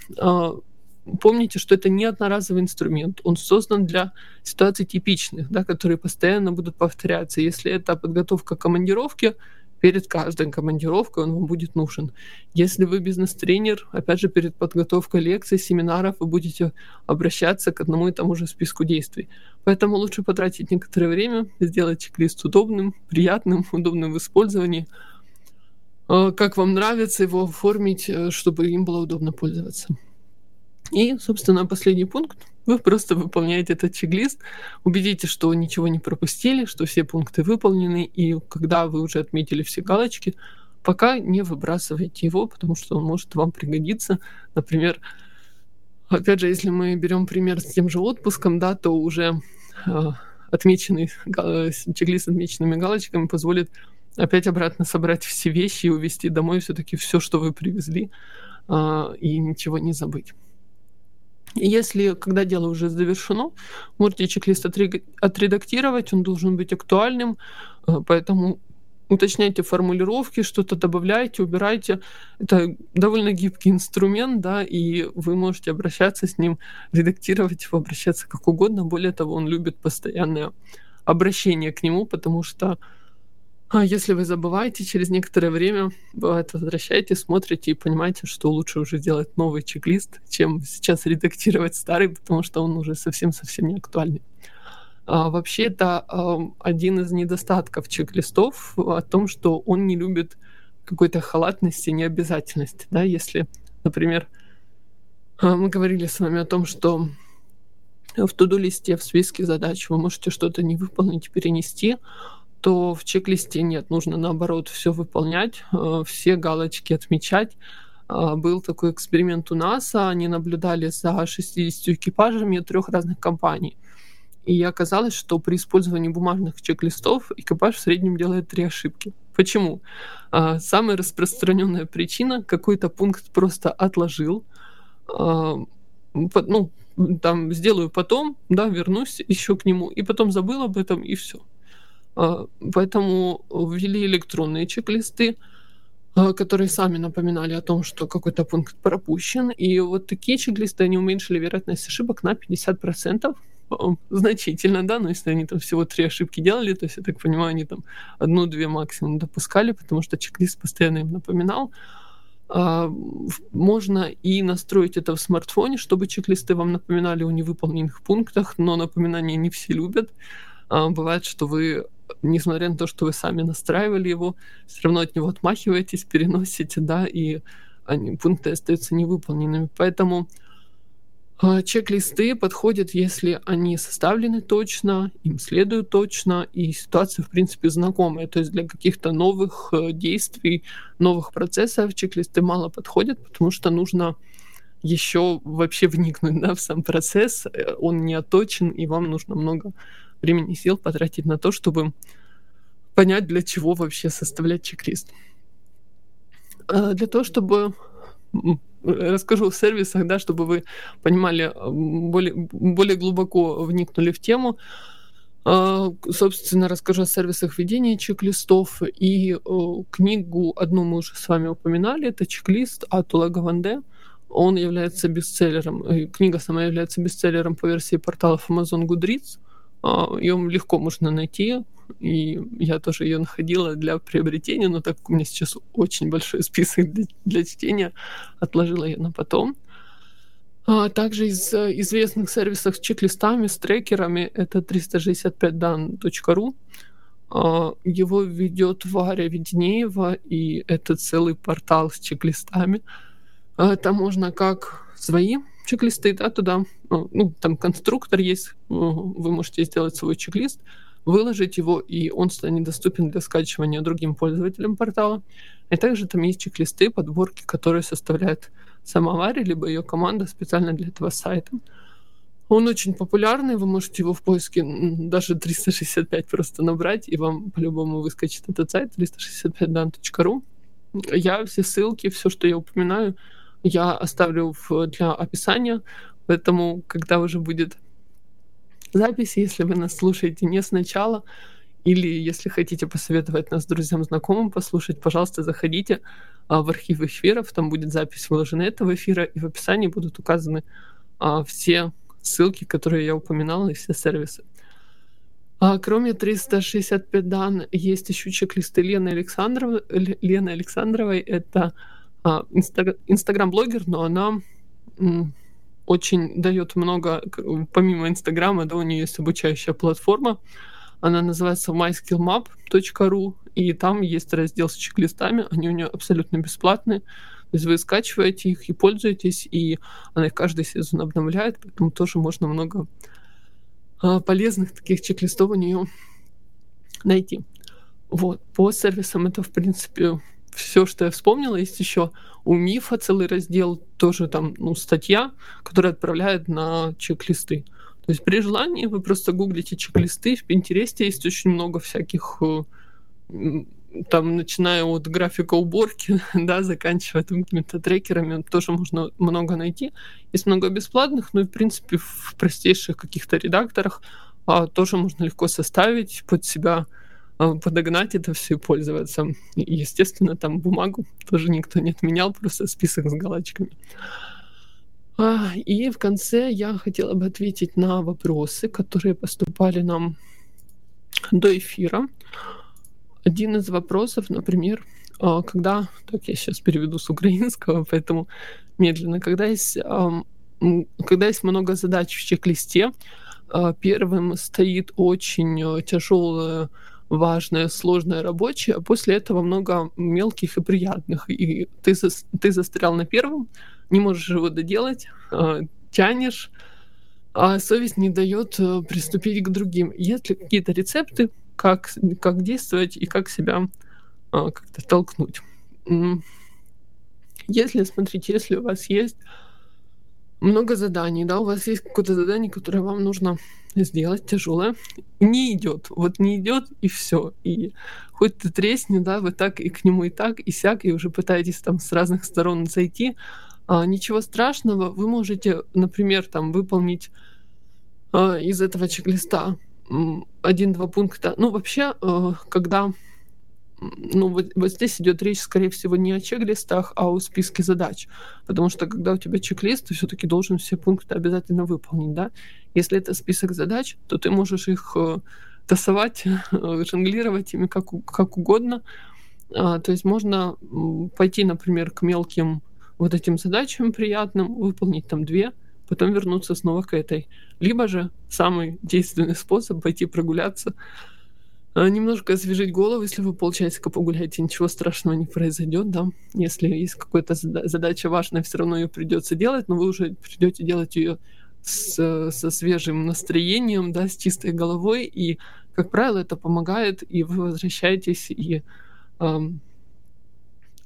Speaker 2: Помните, что это не одноразовый инструмент. Он создан для ситуаций типичных, да, которые постоянно будут повторяться. Если это подготовка к командировке, перед каждой командировкой он вам будет нужен. Если вы бизнес-тренер, опять же, перед подготовкой лекций, семинаров вы будете обращаться к одному и тому же списку действий. Поэтому лучше потратить некоторое время, сделать чек-лист удобным, приятным, удобным в использовании, э, как вам нравится его оформить, э, чтобы им было удобно пользоваться. И, собственно, последний пункт. Вы просто выполняете этот чек-лист, убедитесь, что ничего не пропустили, что все пункты выполнены, и когда вы уже отметили все галочки, пока не выбрасывайте его, потому что он может вам пригодиться. Например, опять же, если мы берем пример с тем же отпуском, да, то уже э, отмеченный чек-лист с отмеченными галочками позволит опять обратно собрать все вещи и увезти домой все-таки все, что вы привезли, э, и ничего не забыть. Если, когда дело уже завершено, можете чек-лист отредактировать, он должен быть актуальным, э, поэтому уточняйте формулировки, что-то добавляйте, убирайте. Это довольно гибкий инструмент, да, и вы можете обращаться с ним, редактировать его, обращаться как угодно. Более того, он любит постоянное обращение к нему, потому что а если вы забываете, через некоторое время, бывает, возвращаете, смотрите и понимаете, что лучше уже делать новый чек-лист, чем сейчас редактировать старый, потому что он уже совсем-совсем не актуальный. А, вообще, это а, один из недостатков чек-листов о том, что он не любит какой-то халатности, необязательности. Да? Если, например, а, мы говорили с вами о том, что в туду-листе, в списке задач вы можете что-то не выполнить, перенести, то в чек-листе нет, нужно наоборот все выполнять, э, все галочки отмечать. А, был такой эксперимент у НАСА, они наблюдали за 60 экипажами трех разных компаний. И оказалось, что при использовании бумажных чек-листов экипаж в среднем делает три ошибки. Почему? А, самая распространенная причина какой-то пункт просто отложил, ну, там сделаю потом, да, вернусь еще к нему, и потом забыл об этом, и все. А, поэтому ввели электронные чек-листы, а, которые сами напоминали о том, что какой-то пункт пропущен. И вот такие чек-листы, они уменьшили вероятность ошибок на 50%. Значительно, да, но если они там всего три ошибки делали, то есть, я так понимаю, они там одну-две максимум допускали, потому что чек-лист постоянно им напоминал. А, можно и настроить это в смартфоне, чтобы чек-листы вам напоминали о невыполненных пунктах, но напоминания не все любят. Бывает, что вы несмотря на то, что вы сами настраивали его, все равно от него отмахиваетесь, переносите, да, и они, пункты остаются невыполненными. Поэтому э, чек-листы подходят, если они составлены точно, им следуют точно, и ситуация, в принципе, знакомая. То есть для каких-то новых э, действий, новых процессов чек-листы мало подходят, потому что нужно еще вообще вникнуть да, в сам процесс, э, он не оточен, и вам нужно много времени и сил потратить на то, чтобы понять, для чего вообще составлять чек-лист. А, для того, чтобы расскажу в сервисах, да, чтобы вы понимали, более, более глубоко вникнули в тему. А, собственно, расскажу о сервисах ведения чек-листов. И книгу одну мы уже с вами упоминали. Это чек-лист от Улага Ванде. Он является бестселлером. Книга сама является бестселлером по версии порталов Amazon Goodreads. Ее а, легко можно найти, и я тоже ее находила для приобретения, но так как у меня сейчас очень большой список для, для чтения, отложила я на потом. А также из известных сервисов с чек-листами, с трекерами, это 365dan.ru. А, его ведет Варя Веденеева, и это целый портал с чек-листами. А, там можно как свои чек-листы, да, туда, ну, ну, там конструктор есть, вы можете сделать свой чек-лист, выложить его, и он станет доступен для скачивания другим пользователям портала. И также там есть чек-листы, подборки, которые составляет сама Варя, либо ее команда специально для этого сайта. Он очень популярный, вы можете его в поиске даже 365 просто набрать, и вам по-любому выскочит этот сайт 365dan.ru. Я все ссылки, все, что я упоминаю, я оставлю в, для описания, поэтому, когда уже будет запись, если вы нас слушаете не сначала, или если хотите посоветовать нас друзьям, знакомым послушать, пожалуйста, заходите а, в архив эфиров, там будет запись выложена этого эфира, и в описании будут указаны а, все ссылки, которые я упоминала, и все сервисы. А, кроме 365 дан, есть еще чек-листы Лены Александровой. Лены Александровой это инстаграм-блогер, но она очень дает много, помимо инстаграма, да, у нее есть обучающая платформа, она называется myskillmap.ru, и там есть раздел с чек-листами, они у нее абсолютно бесплатные. То есть вы скачиваете их и пользуетесь, и она их каждый сезон обновляет, поэтому тоже можно много а, полезных таких чек-листов у нее найти. Вот. По сервисам это, в принципе, все, что я вспомнила. Есть еще у Мифа целый раздел, тоже там ну, статья, которая отправляет на чек-листы. То есть при желании вы просто гуглите чек-листы, в Пинтересте есть очень много всяких э, там, начиная от графика уборки, да, заканчивая там какими-то трекерами, тоже можно много найти. Есть много бесплатных, но и, в принципе, в простейших каких-то редакторах а, тоже можно легко составить под себя, подогнать это все и пользоваться. Естественно, там бумагу тоже никто не отменял, просто список с галочками. А, и в конце я хотела бы ответить на вопросы, которые поступали нам до эфира. Один из вопросов, например, а, когда, так я сейчас переведу с украинского, поэтому медленно, когда есть, когда есть много задач в чек-листе, а, первым стоит очень тяжелое важное, сложное рабочее, а после этого много мелких и приятных. И ты, за, ты застрял на первом, не можешь его доделать, э, тянешь, а совесть не дает э, приступить к другим. Есть ли какие-то рецепты, как, как действовать и как себя э, как-то толкнуть? Если, смотрите, если у вас есть много заданий, да, у вас есть какое-то задание, которое вам нужно сделать тяжелое, не идет, вот не идет и все, и хоть ты тресни, да, вы так и к нему и так и сяк, и уже пытаетесь там с разных сторон зайти, а, ничего страшного, вы можете, например, там выполнить а, из этого чек-листа один-два пункта. Ну, вообще, а, когда ну, вот, вот здесь идет речь, скорее всего, не о чек-листах, а о списке задач. Потому что когда у тебя чек-лист, ты все-таки должен все пункты обязательно выполнить, да? Если это список задач, то ты можешь их э, тасовать, жонглировать ими как, как угодно. А, то есть можно пойти, например, к мелким вот этим задачам приятным, выполнить там две, потом вернуться снова к этой. Либо же самый действенный способ пойти прогуляться, немножко освежить голову, если вы полчасика погуляете, ничего страшного не произойдет, да. Если есть какая-то задача важная, все равно ее придется делать, но вы уже придете делать ее с, со свежим настроением, да, с чистой головой, и, как правило, это помогает, и вы возвращаетесь и эм,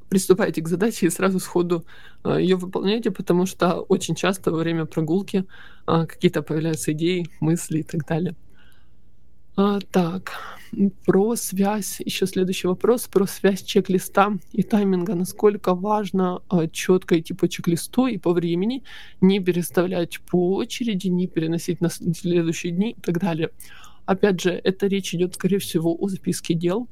Speaker 2: приступаете к задаче и сразу сходу э, ее выполняете, потому что очень часто во время прогулки э, какие-то появляются идеи, мысли и так далее. А, так, про связь, еще следующий вопрос, про связь чек-листа и тайминга. Насколько важно а, четко идти по чек-листу и по времени, не переставлять по очереди, не переносить на следующие дни и так далее. Опять же, это речь идет, скорее всего, о списке дел.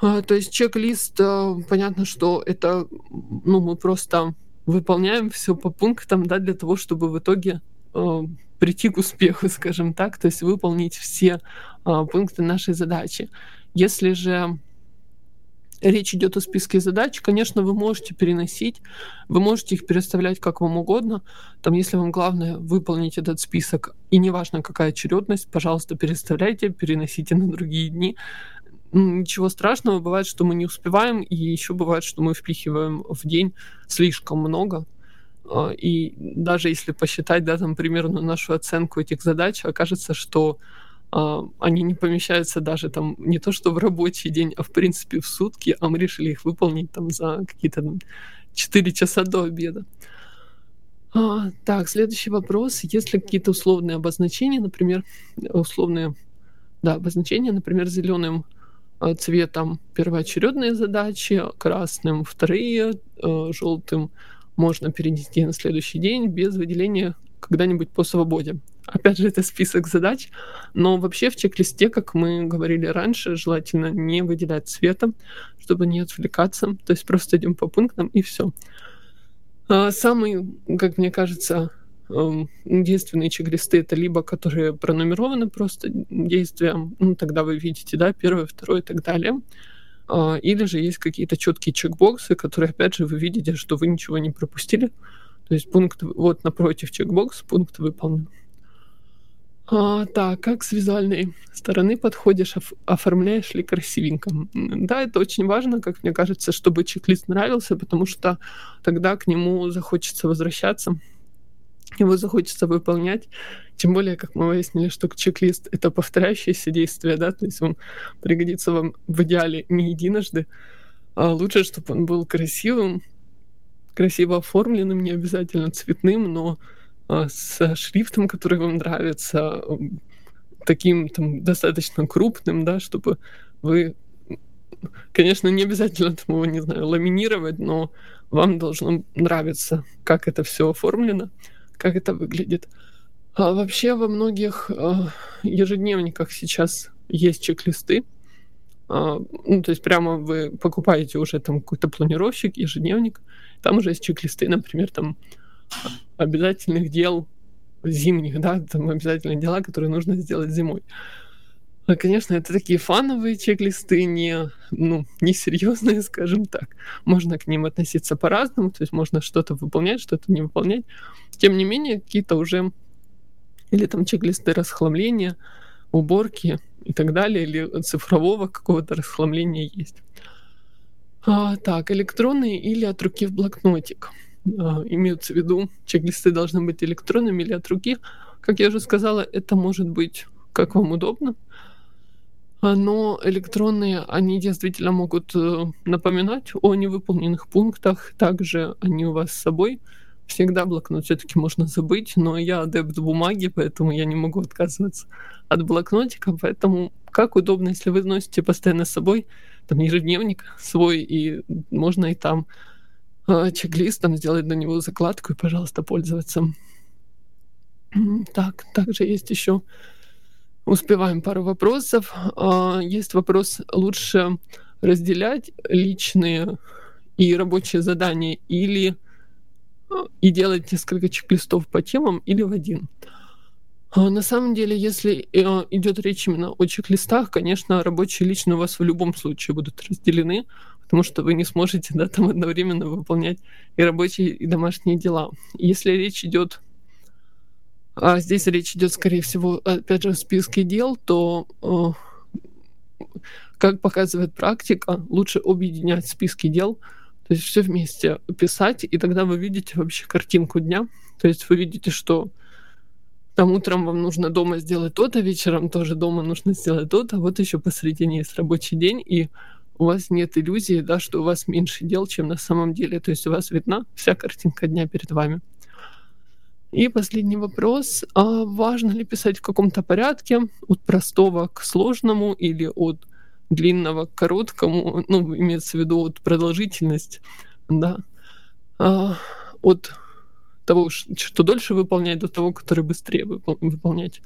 Speaker 2: А, то есть чек-лист, а, понятно, что это, ну, мы просто выполняем все по пунктам, да, для того, чтобы в итоге а, прийти к успеху, скажем так, то есть выполнить все пункты нашей задачи. Если же речь идет о списке задач, конечно, вы можете переносить, вы можете их переставлять как вам угодно. Там, если вам главное выполнить этот список, и неважно какая очередность, пожалуйста, переставляйте, переносите на другие дни ничего страшного. Бывает, что мы не успеваем, и еще бывает, что мы впихиваем в день слишком много. А, и даже если посчитать, да, там примерно нашу оценку этих задач, окажется, что а, они не помещаются даже там не то что в рабочий день, а в принципе в сутки, а мы решили их выполнить там за какие-то 4 часа до обеда. А, так, следующий вопрос. Есть ли какие-то условные обозначения, например, условные да, обозначения, например, зеленым Э, цветом первоочередные задачи, красным вторые, э, желтым можно перенести на следующий день без выделения когда-нибудь по свободе. опять же, это список задач, но вообще в чек-листе, как мы говорили раньше, желательно не выделять цветом, чтобы не отвлекаться, то есть просто идем по пунктам и все. А самый, как мне кажется, эм, действенные чек-листы это либо которые пронумерованы просто действием, ну тогда вы видите, да, первое, второе и так далее, или же есть какие-то четкие чекбоксы, которые, опять же, вы видите, что вы ничего не пропустили, то есть пункт вот напротив чекбокс, пункт выполнен. А, так, как с визуальной стороны подходишь, оф- оформляешь ли красивенько? Да, это очень важно, как мне кажется, чтобы чек-лист нравился, потому что тогда к нему захочется возвращаться, его захочется выполнять. Тем более, как мы выяснили, что чек-лист — это повторяющееся действие, да, то есть он пригодится вам в идеале не единожды, а лучше, чтобы он был красивым, красиво оформленным, не обязательно цветным, но а, с шрифтом, который вам нравится, таким там достаточно крупным, да, чтобы вы, конечно, не обязательно там его, не знаю, ламинировать, но вам должно нравиться, как это все оформлено, как это выглядит. А вообще во многих а, ежедневниках сейчас есть чек-листы, а, ну, то есть прямо вы покупаете уже там какой-то планировщик, ежедневник, там уже есть чек-листы, например, там обязательных дел зимних, да, там обязательные дела, которые нужно сделать зимой. А, конечно, это такие фановые чек-листы, не, ну, не серьезные, скажем так. Можно к ним относиться по-разному, то есть можно что-то выполнять, что-то не выполнять. Тем не менее, какие-то уже или там чек-листы расхламления, уборки и так далее, или цифрового какого-то расхламления есть. А, так, электронные или от руки в блокнотик. А, имеются в виду, чек-листы должны быть электронными или от руки. Как я уже сказала, это может быть как вам удобно. А, но электронные, они действительно могут э, напоминать о невыполненных пунктах. Также они у вас с собой. Всегда блокнот все-таки можно забыть, но я адепт бумаги, поэтому я не могу отказываться от блокнотика. Поэтому как удобно, если вы носите постоянно с собой там ежедневник свой, и можно и там а, чек-лист, там сделать на него закладку и, пожалуйста, пользоваться. Так, также есть еще успеваем пару вопросов. А, есть вопрос, лучше разделять личные и рабочие задания или а, и делать несколько чек-листов по темам или в один. На самом деле, если идет речь именно о чек-листах, конечно, рабочие и личные у вас в любом случае будут разделены, потому что вы не сможете да, там одновременно выполнять и рабочие, и домашние дела. Если речь идет а здесь речь идет, скорее всего, опять же, в списке дел, то, э, как показывает практика, лучше объединять списки дел, то есть все вместе писать, и тогда вы видите вообще картинку дня. То есть вы видите, что там утром вам нужно дома сделать то-то, вечером тоже дома нужно сделать то-то, вот еще посредине есть рабочий день, и у вас нет иллюзии, да, что у вас меньше дел, чем на самом деле. То есть у вас видна вся картинка дня перед вами. И последний вопрос. А важно ли писать в каком-то порядке от простого к сложному или от длинного к короткому? Ну, имеется в виду от продолжительность, да. А, от того, что дольше выполнять, до того, который быстрее выполнять.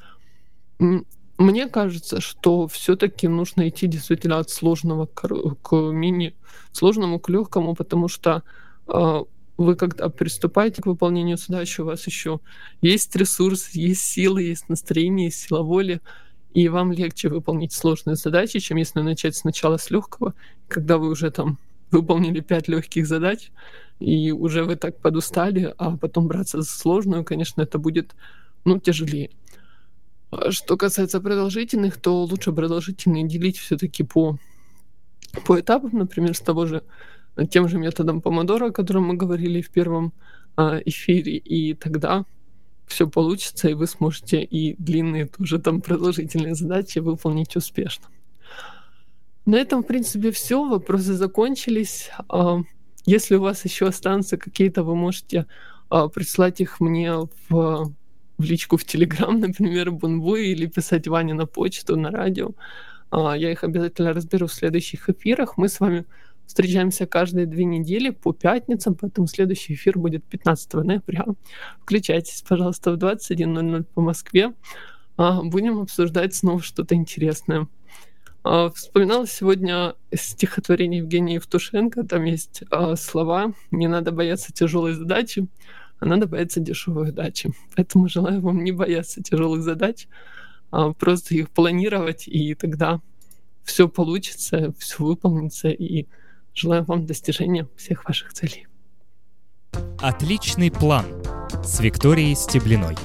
Speaker 2: Мне кажется, что все-таки нужно идти действительно от сложного к, к мини сложному к легкому, потому что э, вы когда приступаете к выполнению задачи, у вас еще есть ресурс, есть силы, есть настроение, есть сила воли, и вам легче выполнить сложные задачи, чем если начать сначала с легкого, когда вы уже там выполнили пять легких задач, и уже вы так подустали, а потом браться за сложную, конечно, это будет ну, тяжелее. А что касается продолжительных, то лучше продолжительные делить все-таки по, по этапам, например, с того же тем же методом помодора, о котором мы говорили в первом а, эфире, и тогда все получится, и вы сможете и длинные тоже там продолжительные задачи выполнить успешно. На этом, в принципе, все. Вопросы закончились. А, если у вас еще останутся какие-то, вы можете а, прислать их мне в в личку в Телеграм, например, Бунбу, или писать Ване на почту, на радио. Я их обязательно разберу в следующих эфирах. Мы с вами Встречаемся каждые две недели по пятницам, поэтому следующий эфир будет 15 ноября. Включайтесь, пожалуйста, в 21.00 по Москве. А, будем обсуждать снова что-то интересное. А, вспоминала сегодня стихотворение Евгения Евтушенко. Там есть а, слова «Не надо бояться тяжелой задачи, а надо бояться дешевой удачи». Поэтому желаю вам не бояться тяжелых задач, а просто их планировать, и тогда все получится, все выполнится, и желаю вам достижения всех ваших целей.
Speaker 1: Отличный план с Викторией Стеблиной.